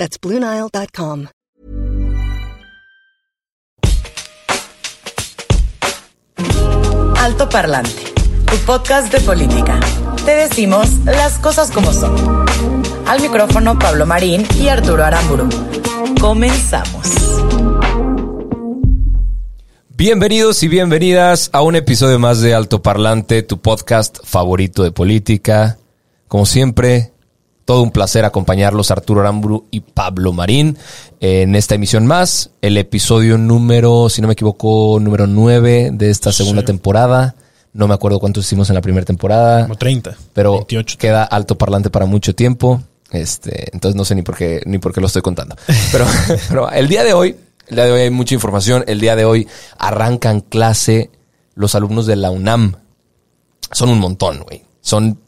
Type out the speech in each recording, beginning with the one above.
That's BlueNile.com. Alto Parlante, tu podcast de política. Te decimos las cosas como son. Al micrófono Pablo Marín y Arturo Aramburu. Comenzamos. Bienvenidos y bienvenidas a un episodio más de Alto Parlante, tu podcast favorito de política. Como siempre, todo un placer acompañarlos, Arturo Aramburu y Pablo Marín, en esta emisión más, el episodio número, si no me equivoco, número 9 de esta segunda temporada. No me acuerdo cuántos hicimos en la primera temporada. Como 30. Pero 28. queda alto parlante para mucho tiempo. Este, entonces no sé ni por qué, ni por qué lo estoy contando. Pero, pero el día de hoy, el día de hoy hay mucha información. El día de hoy arrancan clase los alumnos de la UNAM. Son un montón, güey. Son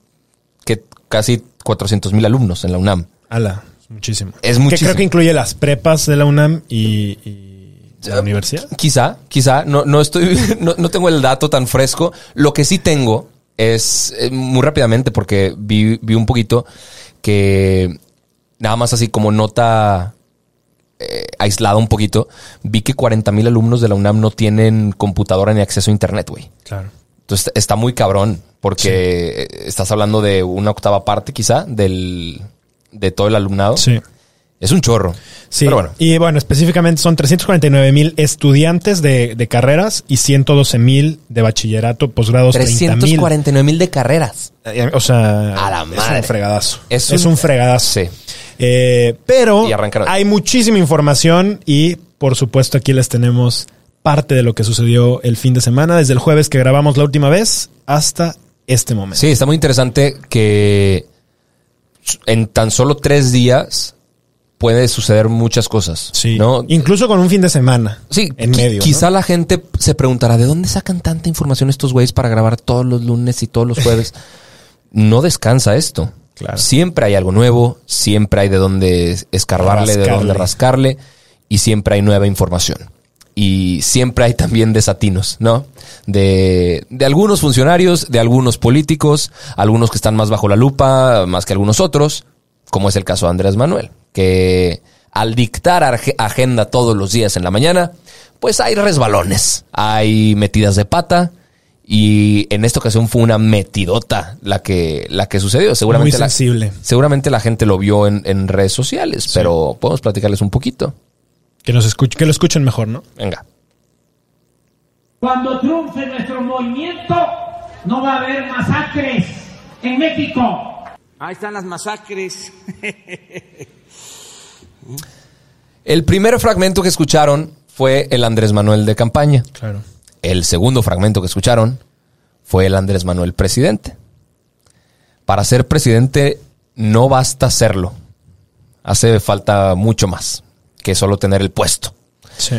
que casi 400 mil alumnos en la UNAM. Ala, es muchísimo. Es Que muchísimo. creo que incluye las prepas de la UNAM y, y la universidad. Quizá, quizá. No, no estoy, no, no tengo el dato tan fresco. Lo que sí tengo es eh, muy rápidamente, porque vi, vi un poquito que nada más así como nota eh, aislada un poquito, vi que 40 mil alumnos de la UNAM no tienen computadora ni acceso a internet, güey. Claro. Entonces está muy cabrón, porque eh, estás hablando de una octava parte quizá del, de todo el alumnado. Sí. Es un chorro. Sí. Pero bueno. Y bueno, específicamente son 349 mil estudiantes de, de carreras y 112 mil de bachillerato, posgrados 30 mil. 349 mil de carreras. O sea, A la es madre. un fregadazo. Es Es un- un, fregadazo. Sí. Eh, pero hay muchísima información y por supuesto aquí les tenemos parte de lo que sucedió el fin de semana, desde el jueves que grabamos la última vez hasta este momento. Sí, está muy interesante que en tan solo tres días puede suceder muchas cosas. Sí. ¿no? Incluso con un fin de semana. Sí, En medio. ¿no? Quizá la gente se preguntará, ¿de dónde sacan tanta información estos güeyes para grabar todos los lunes y todos los jueves? no descansa esto. Claro. Siempre hay algo nuevo, siempre hay de dónde escarbarle, de dónde rascarle, y siempre hay nueva información. Y siempre hay también desatinos, ¿no? De, de algunos funcionarios, de algunos políticos, algunos que están más bajo la lupa, más que algunos otros, como es el caso de Andrés Manuel, que al dictar agenda todos los días en la mañana, pues hay resbalones, hay metidas de pata, y en esta ocasión fue una metidota la que, la que sucedió. Seguramente Muy la, sensible. seguramente la gente lo vio en, en redes sociales, pero podemos platicarles un poquito. Que nos que lo escuchen mejor, ¿no? Venga. Cuando triunfe nuestro movimiento, no va a haber masacres en México. Ahí están las masacres. El primer fragmento que escucharon fue el Andrés Manuel de campaña. Claro. El segundo fragmento que escucharon fue el Andrés Manuel presidente. Para ser presidente no basta serlo. Hace falta mucho más que solo tener el puesto. Sí.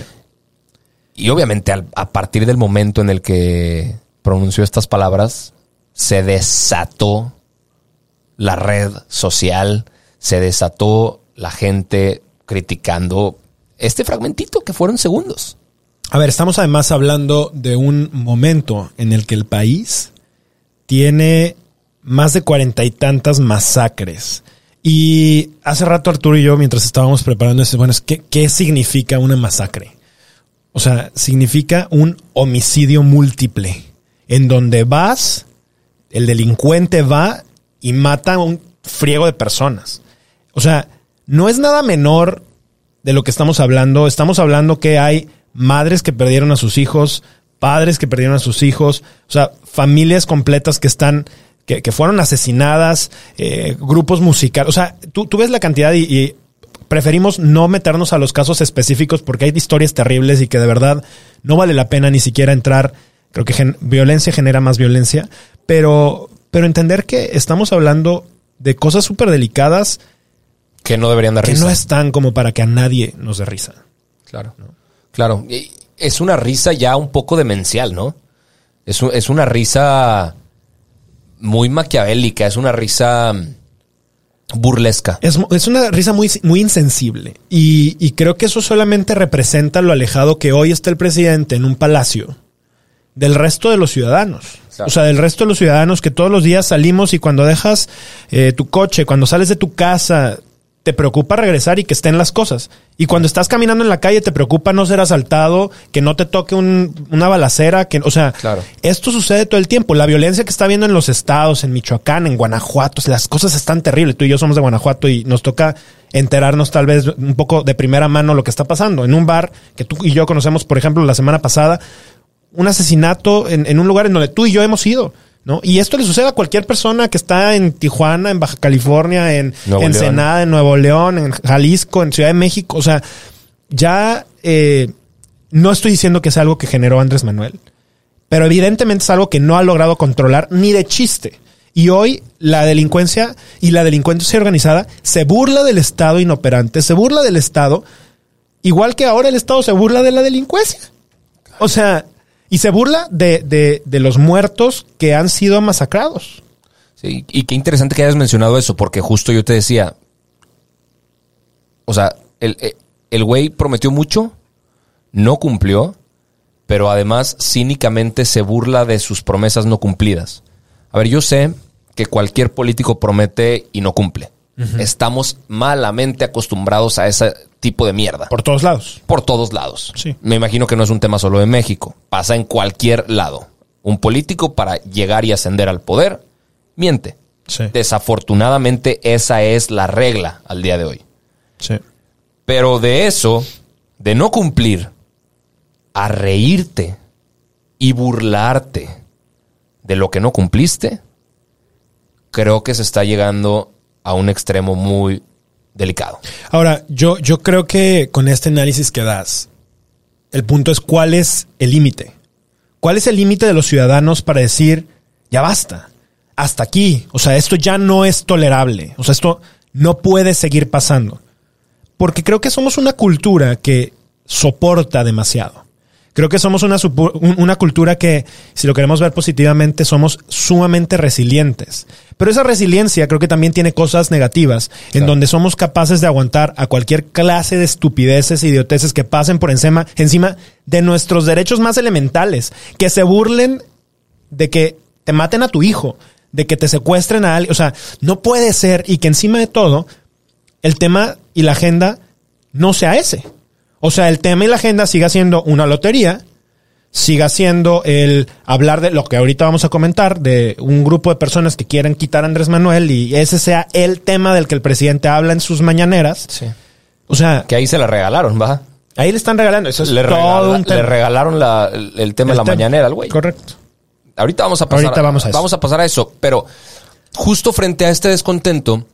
Y obviamente al- a partir del momento en el que pronunció estas palabras, se desató la red social, se desató la gente criticando este fragmentito que fueron segundos. A ver, estamos además hablando de un momento en el que el país tiene más de cuarenta y tantas masacres. Y hace rato Arturo y yo, mientras estábamos preparando ese, bueno, es, ¿qué, ¿qué significa una masacre? O sea, significa un homicidio múltiple, en donde vas, el delincuente va y mata a un friego de personas. O sea, no es nada menor de lo que estamos hablando. Estamos hablando que hay madres que perdieron a sus hijos, padres que perdieron a sus hijos, o sea, familias completas que están, que, que fueron asesinadas, eh, grupos musicales. O sea, tú, tú ves la cantidad y, y preferimos no meternos a los casos específicos porque hay historias terribles y que de verdad no vale la pena ni siquiera entrar. Creo que gen- violencia genera más violencia, pero, pero entender que estamos hablando de cosas súper delicadas Que no deberían dar que risa. no están como para que a nadie nos dé risa. Claro. Claro. Es una risa ya un poco demencial, ¿no? Es, un- es una risa muy maquiavélica, es una risa mm, burlesca. Es, es una risa muy, muy insensible. Y, y creo que eso solamente representa lo alejado que hoy está el presidente en un palacio del resto de los ciudadanos. O sea, del resto de los ciudadanos que todos los días salimos y cuando dejas eh, tu coche, cuando sales de tu casa, te preocupa regresar y que estén las cosas. Y cuando estás caminando en la calle, te preocupa no ser asaltado, que no te toque un- una balacera, que, o sea, Claro. esto sucede todo el tiempo. La violencia que está viendo en los estados, en Michoacán, en Guanajuato, las cosas están terribles. Tú y yo somos de Guanajuato y nos toca enterarnos tal vez un poco de primera mano lo que está pasando. En un bar que tú y yo conocemos, por ejemplo, la semana pasada, un asesinato en, en un lugar en donde tú y yo hemos ido. ¿No? Y esto le sucede a cualquier persona que está en Tijuana, en Baja California, en Ensenada, en Nuevo León, en Jalisco, en Ciudad de México. O sea, ya eh, no estoy diciendo que sea algo que generó Andrés Manuel, pero evidentemente es algo que no ha logrado controlar ni de chiste. Y hoy la delincuencia y la delincuencia organizada se burla del Estado inoperante, se burla del Estado, igual que ahora el Estado se burla de la delincuencia. O sea, y se burla de, de, de los muertos que han sido masacrados. Sí, y qué interesante que hayas mencionado eso, porque justo yo te decía, o sea, el, el- el güey prometió mucho, no cumplió, pero además cínicamente se burla de sus promesas no cumplidas. A ver, yo sé que cualquier político promete y no cumple. Estamos malamente acostumbrados a ese tipo de mierda. Por todos lados. por todos lados. Sí. Me imagino que no es un tema solo de México. Pasa en cualquier lado. Un político para llegar y ascender al poder miente. Sí. Desafortunadamente esa es la regla al día de hoy. Sí. Pero de eso, de no cumplir, a reírte y burlarte de lo que no cumpliste, creo que se está llegando a un extremo muy delicado. Ahora, yo, yo creo que con este análisis que das, el punto es cuál es el límite. ¿Cuál es el límite de los ciudadanos para decir, ya basta, hasta aquí? O sea, esto ya no es tolerable. O sea, esto no puede seguir pasando. Porque creo que somos una cultura que soporta demasiado. Creo que somos una, una cultura que, si lo queremos ver positivamente, somos sumamente resilientes. Pero esa resiliencia creo que también tiene cosas negativas, en donde somos capaces de aguantar a cualquier clase de estupideces e idioteces que pasen por encima, encima de nuestros derechos más elementales, que se burlen de que te maten a tu hijo, de que te secuestren a alguien. O sea, no puede ser y que encima de todo, el tema y la agenda no sea ese. O sea, el tema y la agenda siga siendo una lotería, siga siendo el hablar de lo que ahorita vamos a comentar, de un grupo de personas que quieren quitar a Andrés Manuel y ese sea el tema del que el presidente habla en sus mañaneras. Sí. O sea, Que ahí se la regalaron, ¿va? ahí le están regalando. Eso es le, todo regala- un tema. le regalaron la- el, el tema de la tema. mañanera al güey. Correcto. Ahorita vamos a pasar, Ahorita vamos a eso. vamos a pasar a eso. Pero justo frente a este descontento,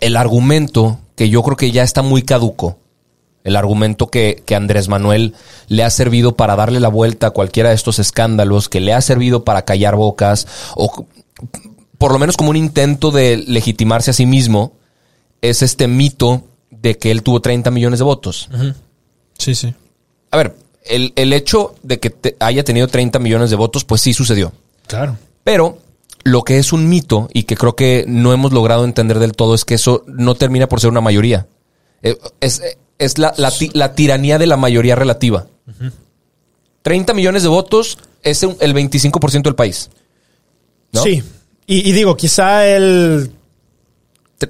el argumento que yo creo que ya está muy caduco, el argumento que, que Andrés Manuel le ha servido para darle la vuelta a cualquiera de estos escándalos, que le ha servido para callar bocas, o por lo menos como un intento de legitimarse a sí mismo, es este mito de que él tuvo 30 millones de votos. Sí, sí. A ver, el, el hecho de que te- haya tenido 30 millones de votos, pues sí sucedió. Claro. Pero lo que es un mito y que creo que no hemos logrado entender del todo es que eso no termina por ser una mayoría. Eh, Es, es la, la ti- la tiranía de la mayoría relativa. 30 millones de votos es el 25% del país. ¿no? Sí. Y, y digo, quizá el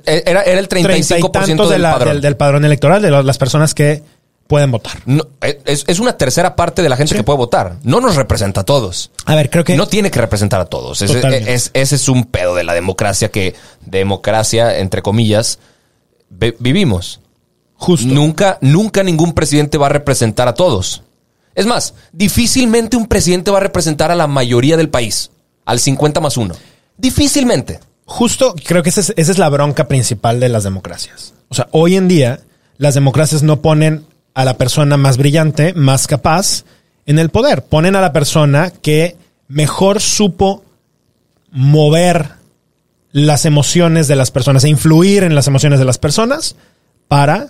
eh, Era, era el treinta y 35% tantos de del la- padrón. del, del padrón electoral, de las personas que pueden votar. No, eh, es, es una tercera parte de la gente Sí. que puede votar. No nos representa a todos. A ver, creo que No tiene que representar a todos. Ese Totalmente. es, ese es un pedo de la democracia que, democracia, entre comillas, vivimos. Justo. Nunca, nunca ningún presidente va a representar a todos. Es más, difícilmente un presidente va a representar a la mayoría del país, al 50 más 1. Difícilmente. Justo, creo que esa es, esa es la bronca principal de las democracias. O sea, hoy en día las democracias no ponen a la persona más brillante, más capaz en el poder. Ponen a la persona que mejor supo mover las emociones de las personas, e influir en las emociones de las personas para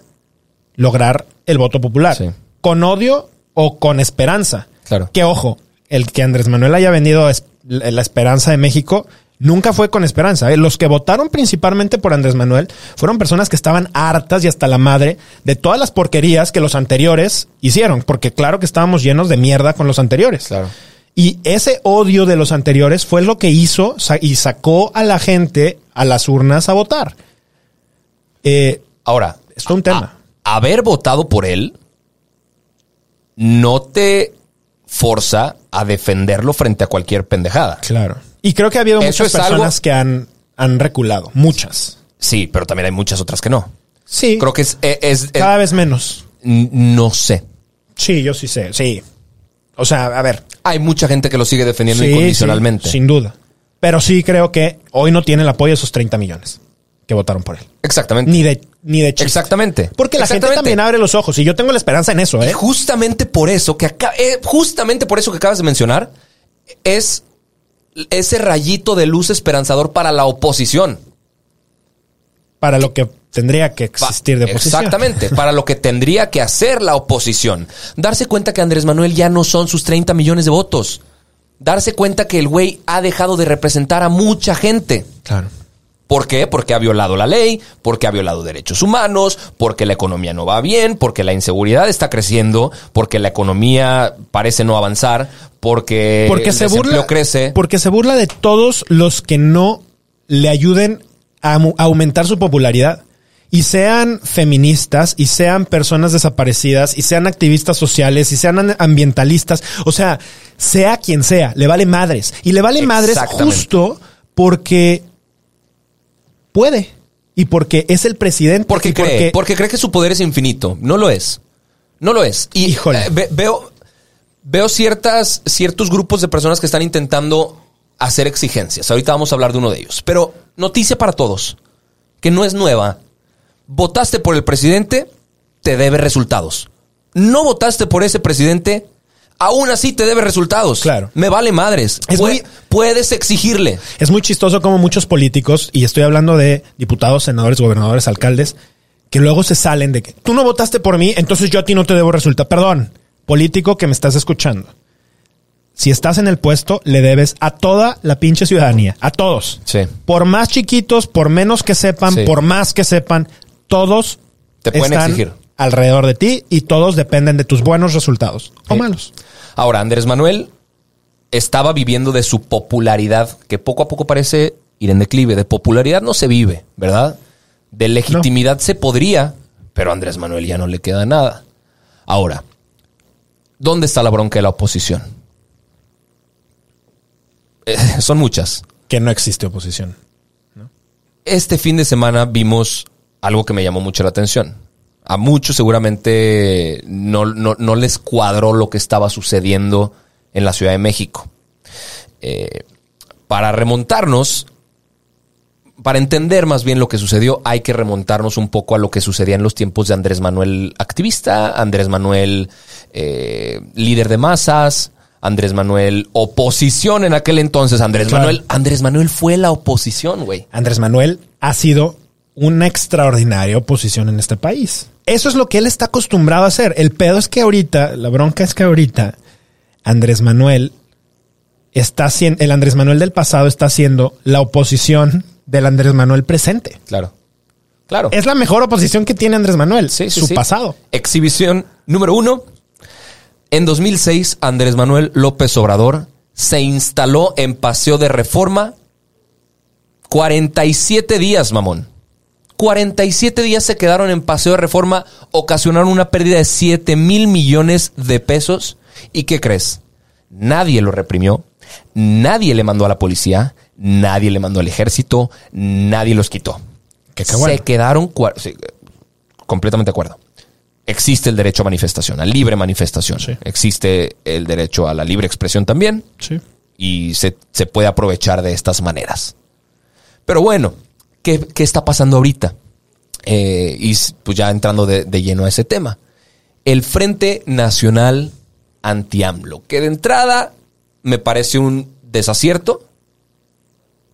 lograr el voto popular. Sí. Con odio o con esperanza. Claro. Que ojo, el que Andrés Manuel haya vendido es- la esperanza de México nunca fue con esperanza. ¿eh? Los que votaron principalmente por Andrés Manuel fueron personas que estaban hartas y hasta la madre de todas las porquerías que los anteriores hicieron, porque claro que estábamos llenos de mierda con los anteriores. Claro. Y ese odio de los anteriores fue lo que hizo y sacó a la gente a las urnas a votar. Eh, Ahora, es un tema. Haber votado por él no te forza a defenderlo frente a cualquier pendejada. Claro. Y creo que ha habido Eso muchas algo- personas que han, han reculado. Muchas. Sí, pero también hay muchas otras que no. Sí. Creo que es, es- es- cada vez menos. no sé. Sí, yo sí sé. Sí. O sea, a ver. Hay mucha gente que lo sigue defendiendo Sí, incondicionalmente. sí, sin duda. Pero sí creo que hoy no tiene el apoyo de esos 30 millones que votaron por él. Exactamente. Ni de, ni de chiste. Exactamente. Porque la gente también abre los ojos y yo tengo la esperanza en eso, Y ¿eh? justamente por eso que acá, eh, justamente por eso que acabas de mencionar, es ese rayito de luz esperanzador para la oposición. Para lo que tendría que existir de oposición. Exactamente, para lo que tendría que hacer la oposición. Darse cuenta que Andrés Manuel ya no son sus 30 millones de votos. Darse cuenta que el güey ha dejado de representar a mucha gente. Claro. ¿Por qué? Porque ha violado la ley, porque ha violado derechos humanos, porque la economía no va bien, porque la inseguridad está creciendo, porque la economía parece no avanzar, porque, porque el se burla crece. porque se burla de todos los que no le ayuden a, aumentar su popularidad y sean feministas y sean personas desaparecidas y sean activistas sociales y sean an- ambientalistas, o sea, sea quien sea, le vale madres y le vale madres justo porque puede y porque es el presidente Porque cree, porque cree que su poder es infinito. No lo es. No lo es. Y Híjole. eh, ve- veo, veo ciertas, ciertos grupos de personas que están intentando hacer exigencias. Ahorita vamos a hablar de uno de ellos. Pero noticia para todos, que no es nueva. Votaste por el presidente, te debe resultados. No votaste por ese presidente, aún así te debe resultados. Claro. Me vale madres. Es Pue- muy- Puedes exigirle. Es muy chistoso como muchos políticos, y estoy hablando de diputados, senadores, gobernadores, alcaldes, que luego se salen de que tú no votaste por mí, entonces yo a ti no te debo resultar. Perdón, político que me estás escuchando. Si estás en el puesto, le debes a toda la pinche ciudadanía, a todos. Sí. Por más chiquitos, por menos que sepan, Sí. por más que sepan, todos Te pueden están exigir. alrededor de ti y todos dependen de tus buenos resultados o malos. Ahora, Andrés Manuel estaba viviendo de su popularidad, que poco a poco parece ir en declive. De popularidad no se vive, ¿verdad? De legitimidad se podría, pero a Andrés Manuel ya no le queda nada. Ahora, ¿dónde está la bronca de la oposición? Eh, son muchas. Que no existe oposición. Este fin de semana vimos algo que me llamó mucho la atención. A muchos seguramente no, no- no les cuadró lo que estaba sucediendo en la Ciudad de México. Eh, para remontarnos, para entender más bien lo que sucedió, hay que remontarnos un poco a lo que sucedía en los tiempos de Andrés Manuel activista, Andrés Manuel eh, líder de masas, Andrés Manuel oposición en aquel entonces. Andrés Claro. Manuel, Andrés Manuel fue la oposición, güey. Andrés Manuel ha sido una extraordinaria oposición en este país. Eso es lo que él está acostumbrado a hacer. El pedo es que ahorita, la bronca es que ahorita Andrés Manuel está haciendo, el Andrés Manuel del pasado está haciendo la oposición del Andrés Manuel presente. Claro. Claro. Es la mejor oposición que tiene Andrés Manuel, Sí, sí, su sí. pasado. Exhibición número uno. En 2006, Andrés Manuel López Obrador se instaló en Paseo de Reforma 47 días, mamón. 47 días se quedaron en Paseo de Reforma, ocasionaron una pérdida de 7 mil millones de pesos. ¿Y qué crees? Nadie lo reprimió, nadie le mandó a la policía, nadie le mandó al ejército, nadie los quitó. Que qué bueno. Se quedaron sí, completamente de acuerdo. Existe el derecho a manifestación, a libre manifestación. Sí. Existe el derecho a la libre expresión también Sí. y se, se puede aprovechar de estas maneras. Pero bueno, ¿qué, qué está pasando ahorita? Eh, y pues ya entrando de, de lleno a ese tema. El Frente Nacional Anti-AMLO, que de entrada me parece un desacierto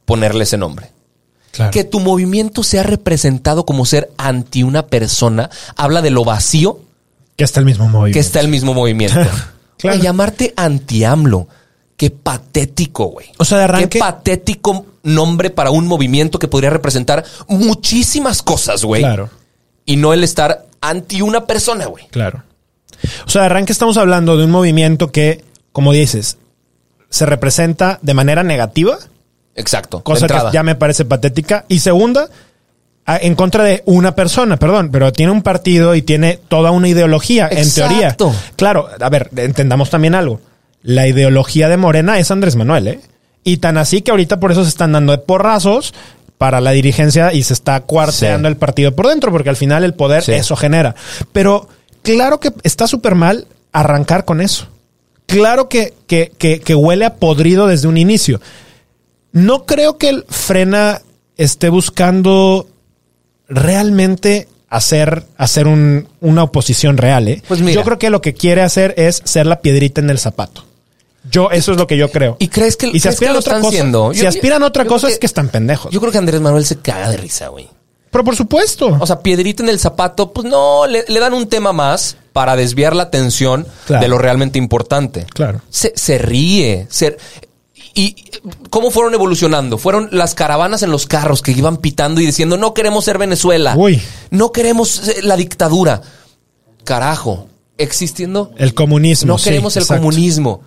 ponerle ese nombre. Claro. Que tu movimiento sea representado como ser anti una persona habla de lo vacío Que está el mismo movimiento. que está el mismo movimiento. Claro. Llamarte anti-AMLO. Qué patético, güey. O sea, de arranque- Qué patético nombre para un movimiento que podría representar muchísimas cosas, güey. Claro, Y no el estar anti una persona, güey. claro. O sea, de arranque estamos hablando de un movimiento que, como dices, se representa de manera negativa, Exacto. cosa que ya me parece patética. Y segunda, en contra de una persona, perdón, pero tiene un partido y tiene toda una ideología, en teoría. Exacto. Claro, a ver, entendamos también algo. La ideología de Morena es Andrés Manuel, ¿eh? Y tan así que ahorita por eso se están dando de porrazos para la dirigencia y se está cuarteando Sí. el partido por dentro, porque al final el poder Sí. eso genera. Pero claro que está súper mal arrancar con eso. Claro que, que, que, que huele a podrido desde un inicio. No creo que el Frena esté buscando realmente hacer, hacer un- una oposición real. ¿eh? Pues mira. Yo creo que lo que quiere hacer es ser la piedrita en el zapato. Yo, eso es lo que yo creo. ¿Y crees que- y si aspiran que a otra están cosa, haciendo? si Yo- aspiran a otra cosa creo es que- que están pendejos. Yo creo que Andrés Manuel se caga de risa, güey. Pero por supuesto. O sea, piedrita en el zapato, pues no, le, le dan un tema más para desviar la atención Claro. de lo realmente importante. Claro. Se, se ríe. se- ¿Y cómo fueron evolucionando? Fueron las caravanas en los carros que iban pitando y diciendo, no queremos ser Venezuela. Uy. No queremos eh, la dictadura. Carajo. Existiendo el comunismo. no sí, queremos el exacto. comunismo.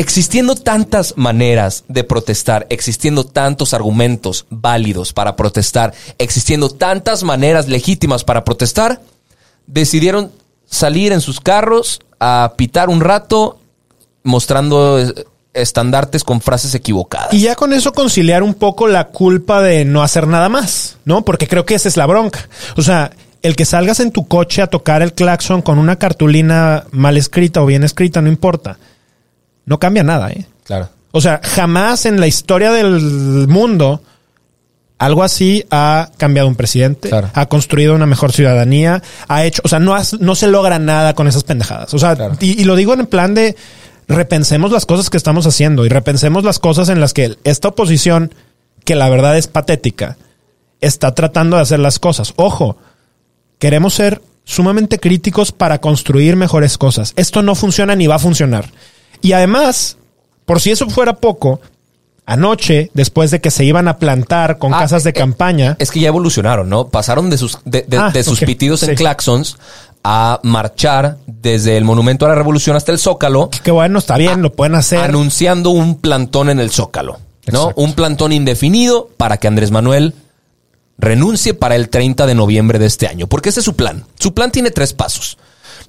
Existiendo tantas maneras de protestar, existiendo tantos argumentos válidos para protestar, existiendo tantas maneras legítimas para protestar, decidieron salir en sus carros a pitar un rato mostrando estandartes con frases equivocadas. Y ya con eso conciliar un poco la culpa de no hacer nada más, ¿no? Porque creo que esa es la bronca. O sea, el que salgas en tu coche a tocar el claxon con una cartulina mal escrita o bien escrita, no importa. No cambia nada, ¿eh? claro. O sea, jamás en la historia del mundo algo así ha cambiado un presidente, Claro. ha construido una mejor ciudadanía, ha hecho, o sea, no, has- no se logra nada con esas pendejadas. O sea, Claro. y, y lo digo en plan de repensemos las cosas que estamos haciendo y repensemos las cosas en las que esta oposición, que la verdad es patética, está tratando de hacer las cosas. Ojo, queremos ser sumamente críticos para construir mejores cosas. Esto no funciona ni va a funcionar. Y además, por si eso fuera poco, anoche, después de que se iban a plantar con Ah, casas de eh, campaña, Es que ya evolucionaron, ¿no? Pasaron de sus, de, de- Ah, de sus pitidos en Sí. claxons a marchar desde el Monumento a la Revolución hasta el Zócalo, que bueno, está bien, lo pueden hacer. anunciando un plantón en el Zócalo, ¿no? Exacto. Un plantón indefinido para que Andrés Manuel renuncie para el 30 de noviembre de este año, porque ese es su plan. Su plan tiene tres pasos.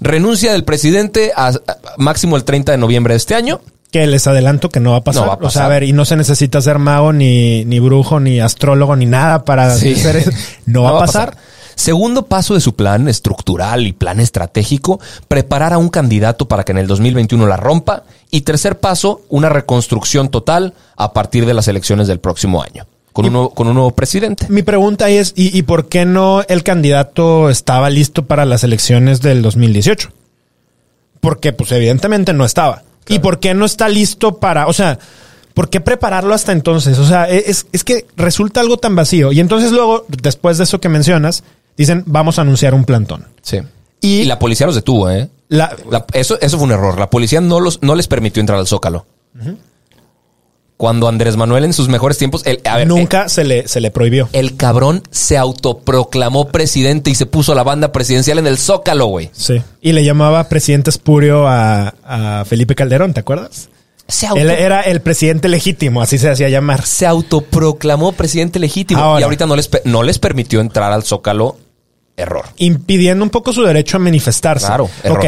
Renuncia del presidente a, a- máximo el 30 de noviembre de este año. Que les adelanto que no va a pasar. No va a O sea, a pasar. ver, y no se necesita ser mago, ni, ni brujo, ni astrólogo, ni nada para Sí. hacer eso. No, va, a pasar. Segundo paso de su plan estructural y plan estratégico, preparar a un candidato para que en el 2021 la rompa. Y tercer paso, una reconstrucción total a partir de las elecciones del próximo año, con, un, nuevo, con un nuevo presidente. Mi pregunta es, ¿y, y por qué no el candidato estaba listo para las elecciones del 2018? Porque, pues, evidentemente no estaba. ¿Y por qué no está listo para, o sea, ¿por qué prepararlo hasta entonces? O sea, es, es que resulta algo tan vacío. Y entonces luego, después de eso que mencionas, dicen, vamos a anunciar un plantón. Sí. Y- Y, la policía los detuvo, ¿eh? La, La- eso, eso fue un error. La policía no, los, no les permitió entrar al Zócalo. Cuando Andrés Manuel en sus mejores tiempos... el- a ver, nunca se, le, se le prohibió. El cabrón se autoproclamó presidente y se puso la banda presidencial en el Zócalo, güey. Sí. Y le llamaba presidente espurio a, a Felipe Calderón, ¿te acuerdas? Se, auto- Él era el presidente legítimo, así se hacía llamar. se autoproclamó presidente legítimo Ahora. y ahorita no les, no les permitió entrar al Zócalo. Error. impidiendo un poco su derecho a manifestarse. Claro, error. Ok.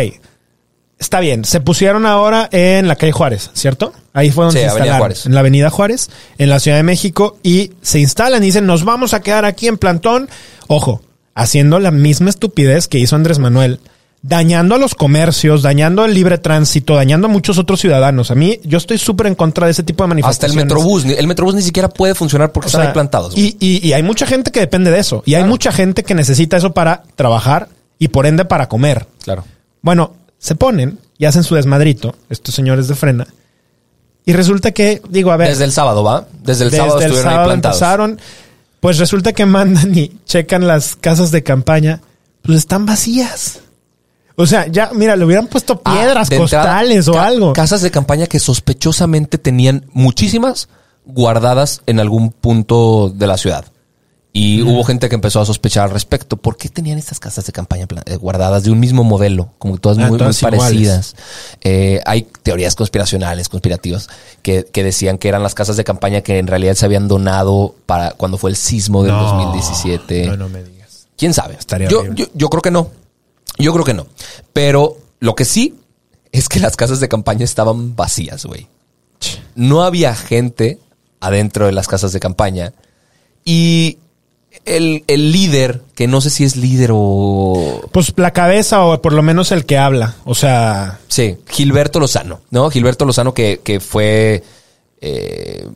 Está bien. Se pusieron ahora en la calle Juárez, ¿cierto? Ahí fue donde Sí, se instalaron. Juárez. En la avenida Juárez, en la Ciudad de México, y se instalan y dicen, nos vamos a quedar aquí en plantón. Ojo, haciendo la misma estupidez que hizo Andrés Manuel, dañando a los comercios, dañando el libre tránsito, dañando a muchos otros ciudadanos. A mí, yo estoy súper en contra de ese tipo de Hasta el manifestaciones. Metrobús. El Metrobús ni siquiera puede funcionar porque O están ahí plantados. y- y hay mucha gente que depende de eso. Y hay mucha gente que necesita eso para trabajar y por ende para comer. Claro. Bueno, se ponen y hacen su desmadrito, estos señores de frena. Y resulta que, digo, a ver, Desde el sábado, ¿va? Desde el desde sábado el estuvieron ahí sábado plantados. empezaron. Pues resulta que mandan y checan las casas de campaña, pues están vacías. O sea, ya, mira, le hubieran puesto Ah, piedras, entrada, costales o ca- algo. Casas de campaña que sospechosamente tenían muchísimas guardadas en algún punto de la ciudad. Y hubo gente que empezó a sospechar al respecto. ¿Por qué tenían estas casas de campaña eh, guardadas de un mismo modelo? Como todas Ah, muy, todas parecidas. Eh, hay teorías conspiracionales, conspirativas, que, que decían que eran las casas de campaña que en realidad se habían donado para cuando fue el sismo del No, 2017. No, no me digas. ¿Quién sabe? Estaría yo, yo, yo creo que no. Yo creo que no. Pero lo que sí es que las casas de campaña estaban vacías, güey. No había gente adentro de las casas de campaña. Y el, el líder, que no sé si es líder o... Pues la cabeza o por lo menos el que habla. O sea, Sí, Gilberto Lozano, ¿no? Gilberto Lozano que, que fue... eh,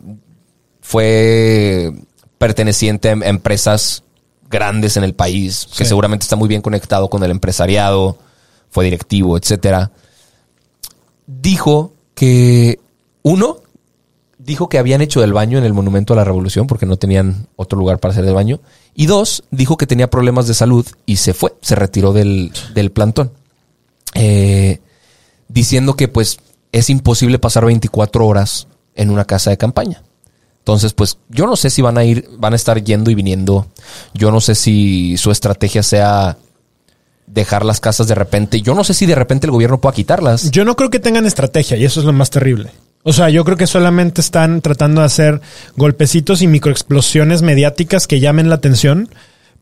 fue perteneciente a em- empresas grandes en el país, que Sí. seguramente está muy bien conectado con el empresariado, fue directivo, etcétera. Dijo que uno dijo que habían hecho del baño en el Monumento a la Revolución porque no tenían otro lugar para hacer del baño. Y dos, dijo que tenía problemas de salud y se fue, se retiró del, del plantón. Eh, diciendo que pues es imposible pasar 24 horas en una casa de campaña. Entonces, pues yo no sé si van a ir, van a estar yendo y viniendo. Yo no sé si su estrategia sea dejar las casas de repente. Yo no sé si de repente el gobierno pueda quitarlas. yo no creo que tengan estrategia y eso es lo más terrible. O sea, yo creo que solamente están tratando de hacer golpecitos y microexplosiones mediáticas que llamen la atención.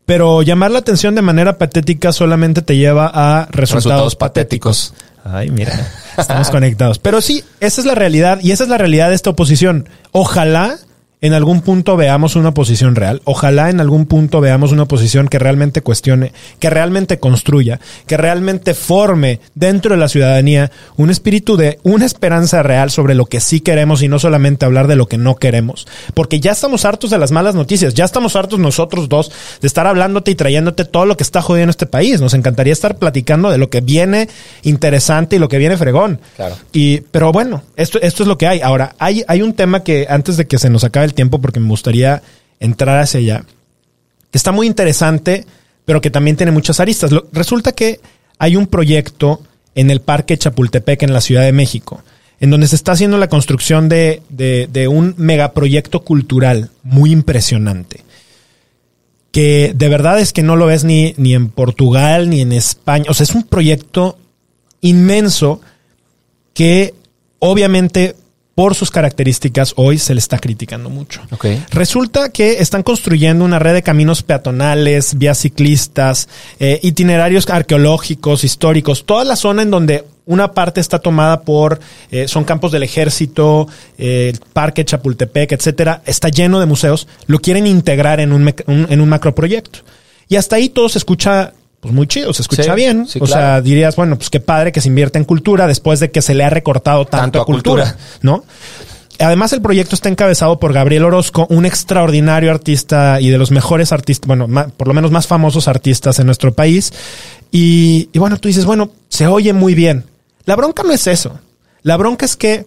Pero llamar la atención de manera patética solamente te lleva a resultados, Resultados patéticos. Ay, mira, estamos conectados. Pero sí, esa es la realidad y esa es la realidad de esta oposición. Ojalá en algún punto veamos una oposición real. Ojalá en algún punto veamos una oposición que realmente cuestione, que realmente construya, que realmente forme dentro de la ciudadanía un espíritu de una esperanza real sobre lo que sí queremos y no solamente hablar de lo que no queremos. Porque ya estamos hartos de las malas noticias, ya estamos hartos nosotros dos de estar hablándote y trayéndote todo lo que está jodiendo este país. Nos encantaría estar platicando de lo que viene interesante y lo que viene fregón. Claro. Y, pero bueno, esto, esto es lo que hay. Ahora, hay, hay un tema que antes de que se nos acabe el tiempo, porque me gustaría entrar hacia allá, que está muy interesante, pero que también tiene muchas aristas. Lo- resulta que hay un proyecto en el Parque Chapultepec, en la Ciudad de México, en donde se está haciendo la construcción de, de, un megaproyecto cultural muy impresionante. Que de verdad es que no lo ves ni, ni en Portugal ni en España. O sea, es un proyecto inmenso que obviamente por sus características hoy se le está criticando mucho. Resulta que están construyendo una red de caminos peatonales, vías ciclistas, eh, itinerarios arqueológicos, históricos, toda la zona en donde una parte está tomada por, eh, son campos del ejército, eh, el parque Chapultepec, etcétera, está lleno de museos, lo quieren integrar en un, un- en un macroproyecto. Y hasta ahí todo se escucha pues muy chido, se escucha Sí, bien. sí, o sea, dirías, bueno, pues qué padre que se invierte en cultura después de que se le ha recortado tanto, Tanto a cultura, cultura. ¿no? Además, el proyecto está encabezado por Gabriel Orozco, un extraordinario artista y de los mejores artistas, bueno, por lo menos más famosos artistas en nuestro país. Y, y bueno, tú dices, bueno, se oye muy bien. La bronca no es eso. La bronca es que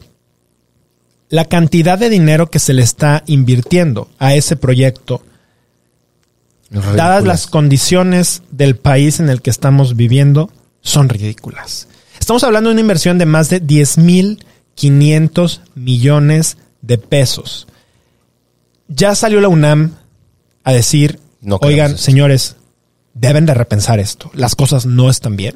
la cantidad de dinero que se le está invirtiendo a ese proyecto dadas las condiciones del país en el que estamos viviendo, son ridículas. Estamos hablando de una inversión de más de 10.500 millones de pesos. Ya salió la UNAM a decir, No oigan, esto". señores, deben de repensar esto. Las cosas no están bien.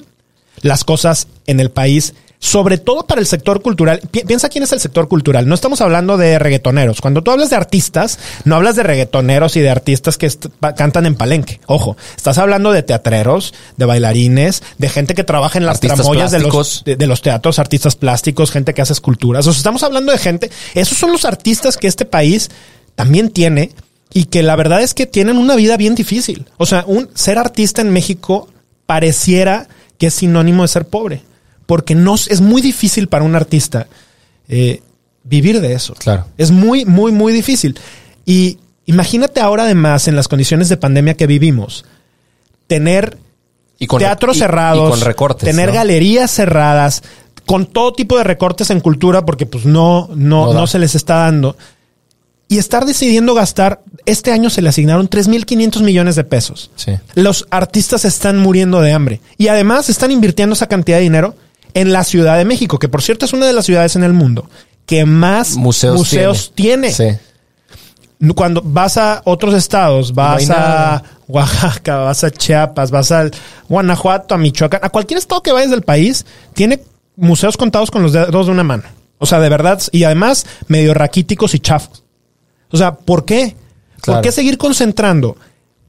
Las cosas en el país, sobre todo para el sector cultural. Pi- piensa quién es el sector cultural. No estamos hablando de reggaetoneros. Cuando tú hablas de artistas, no hablas de reggaetoneros y de artistas que cantan en palenque. Ojo, estás hablando de teatreros, de bailarines, de gente que trabaja en las Artistas tramoyas de los, de, de los teatros, artistas plásticos, gente que hace esculturas. O sea, estamos hablando de gente. Esos son los artistas que este país también tiene y que la verdad es que tienen una vida bien difícil. O sea, un ser artista en México pareciera que es sinónimo de ser pobre, porque no es muy difícil para un artista eh, vivir de eso. Claro. Es muy, muy, muy difícil. Y imagínate ahora además en las condiciones de pandemia que vivimos, tener Y con teatros y- cerrados, y con recortes. tener ¿no? galerías cerradas, con todo tipo de recortes en cultura, porque pues no, no, No no, se les está dando. Y estar decidiendo gastar este año se le asignaron 3.500 millones de pesos. Sí. Los artistas están muriendo de hambre y además están invirtiendo esa cantidad de dinero en la Ciudad de México, que por cierto es una de las ciudades en el mundo que más Museos, museos, tiene. Sí. Cuando vas a otros estados, vas a. Oaxaca, vas a Chiapas, vas a Guanajuato, a Michoacán, a cualquier estado que vayas del país, tiene museos contados con los dedos de una mano. O sea, de verdad, y además medio raquíticos y chafos. O sea, ¿por qué? Claro. ¿Por qué seguir concentrando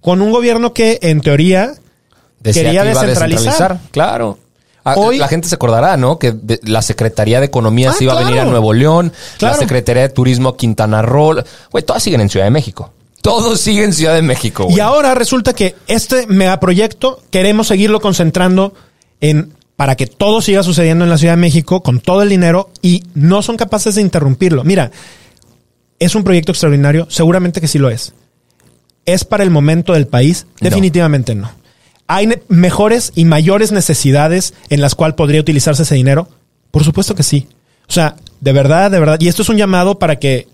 con un gobierno que en teoría Decía quería que a descentralizar? Claro. Ah, Hoy- la gente se acordará, ¿no? Que de- la Secretaría de Economía Ah, se iba a venir a. Nuevo León, Claro. la Secretaría de Turismo a Quintana Roo. Güey, todas siguen en Ciudad de México. Todos siguen en Ciudad de México, güey. Y ahora resulta que este megaproyecto queremos seguirlo concentrando en para que todo siga sucediendo en la Ciudad de México con todo el dinero y no son capaces de interrumpirlo. Mira, es un proyecto extraordinario, seguramente que sí lo es. ¿Es para el momento del país? No. Definitivamente no. ¿Hay mejores y mayores necesidades en las cuales podría utilizarse ese dinero? Por supuesto que sí. O sea, de verdad, de verdad. Y esto es un llamado para que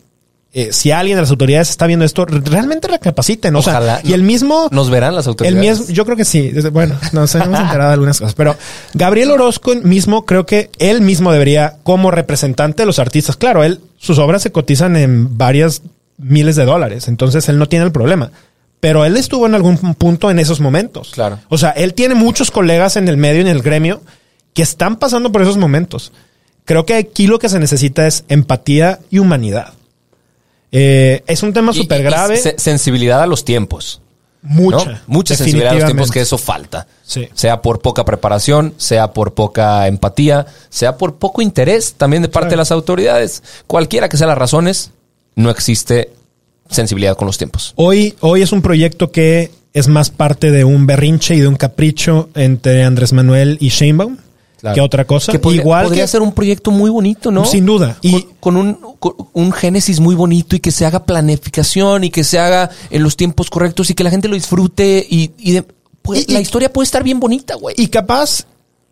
eh, si alguien de las autoridades está viendo esto, re- realmente recapaciten. O Ojalá. sea, y el mismo... Nos verán las El autoridades. mismo, yo creo que sí. Bueno, nos hemos enterado de algunas cosas, pero Gabriel Orozco mismo, creo que él mismo debería, como representante de los artistas, claro, él, sus obras se cotizan en varias miles de dólares, entonces él no tiene el problema. Pero él estuvo en algún punto en esos momentos. Claro. O sea, él tiene muchos colegas en el medio, en el gremio, que están pasando por esos momentos. Creo que aquí lo que se necesita es empatía y humanidad. Eh, es un tema súper grave. se- sensibilidad a los tiempos. mucha. ¿no? Mucha sensibilidad a los tiempos que eso falta. Sí. Sea por poca preparación, sea por poca empatía, sea por poco interés también de parte Claro. de las autoridades. Cualquiera que sean las razones, no existe sensibilidad con los tiempos. Hoy, hoy es un proyecto que es más parte de un berrinche y de un capricho entre Andrés Manuel y Sheinbaum Claro. que otra cosa. Que podría, Igual podría que ser un proyecto muy bonito, ¿no? Sin duda. Y con, un, con un génesis muy bonito y que se haga planificación y que se haga en los tiempos correctos y que la gente lo disfrute y, y de- pues, Y- la historia puede estar bien bonita, güey. y capaz,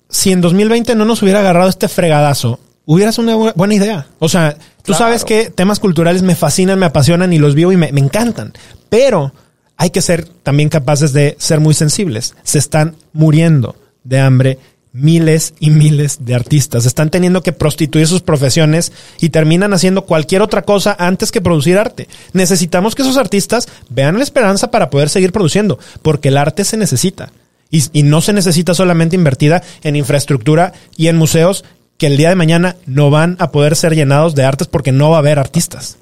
si en 2020 no nos hubiera agarrado este fregadazo, hubieras una bu- buena idea. O sea, tú Claro. sabes que temas culturales me fascinan, me apasionan y los vivo y me, me encantan. Pero hay que ser también capaces de ser muy sensibles. Se están muriendo de hambre miles y miles de artistas. Están teniendo que prostituir sus profesiones y terminan haciendo cualquier otra cosa antes que producir arte. Necesitamos que esos artistas vean la esperanza para poder seguir produciendo, porque el arte se necesita. Y, y no se necesita solamente invertida en infraestructura y en museos que el día de mañana no van a poder ser llenados de artes porque no va a haber artistas.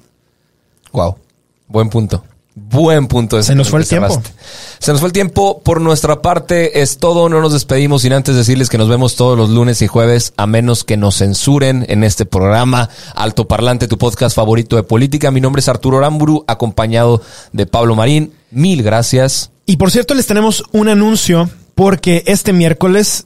Wow. Buen punto. Buen punto. ese Se nos fue el tiempo. Se nos fue el tiempo. Por nuestra parte es todo. No nos despedimos sin antes decirles que nos vemos todos los lunes y jueves, a menos que nos censuren en este programa Alto Parlante, tu podcast favorito de política. Mi nombre es Arturo Aramburu, acompañado de Pablo Marín. Mil gracias. Y por cierto, les tenemos un anuncio porque este miércoles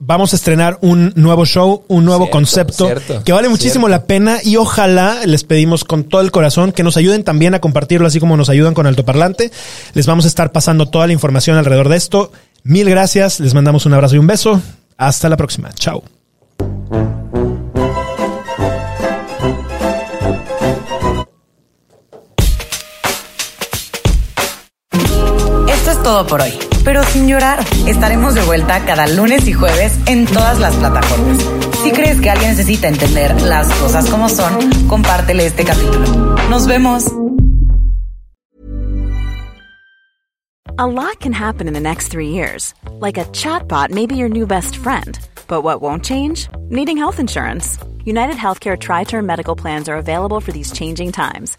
vamos a estrenar un nuevo show, un nuevo Cierto, concepto cierto, que vale muchísimo cierto. la pena y ojalá les pedimos con todo el corazón que nos ayuden también a compartirlo así como nos ayudan con Altoparlante. Les vamos a estar pasando toda la información alrededor de esto. Mil gracias, les mandamos un abrazo y un beso. Hasta la próxima. Chao. Esto es todo por hoy, pero sin llorar. Estaremos de vuelta cada lunes y jueves en todas las plataformas. Si crees que alguien necesita entender las cosas como son, compártele este capítulo. Nos vemos. A lot can happen in the next three years. Like a chatbot may be your new best friend. But what won't change? Needing health insurance. United Healthcare Tri Term Medical Plans are available for these changing times.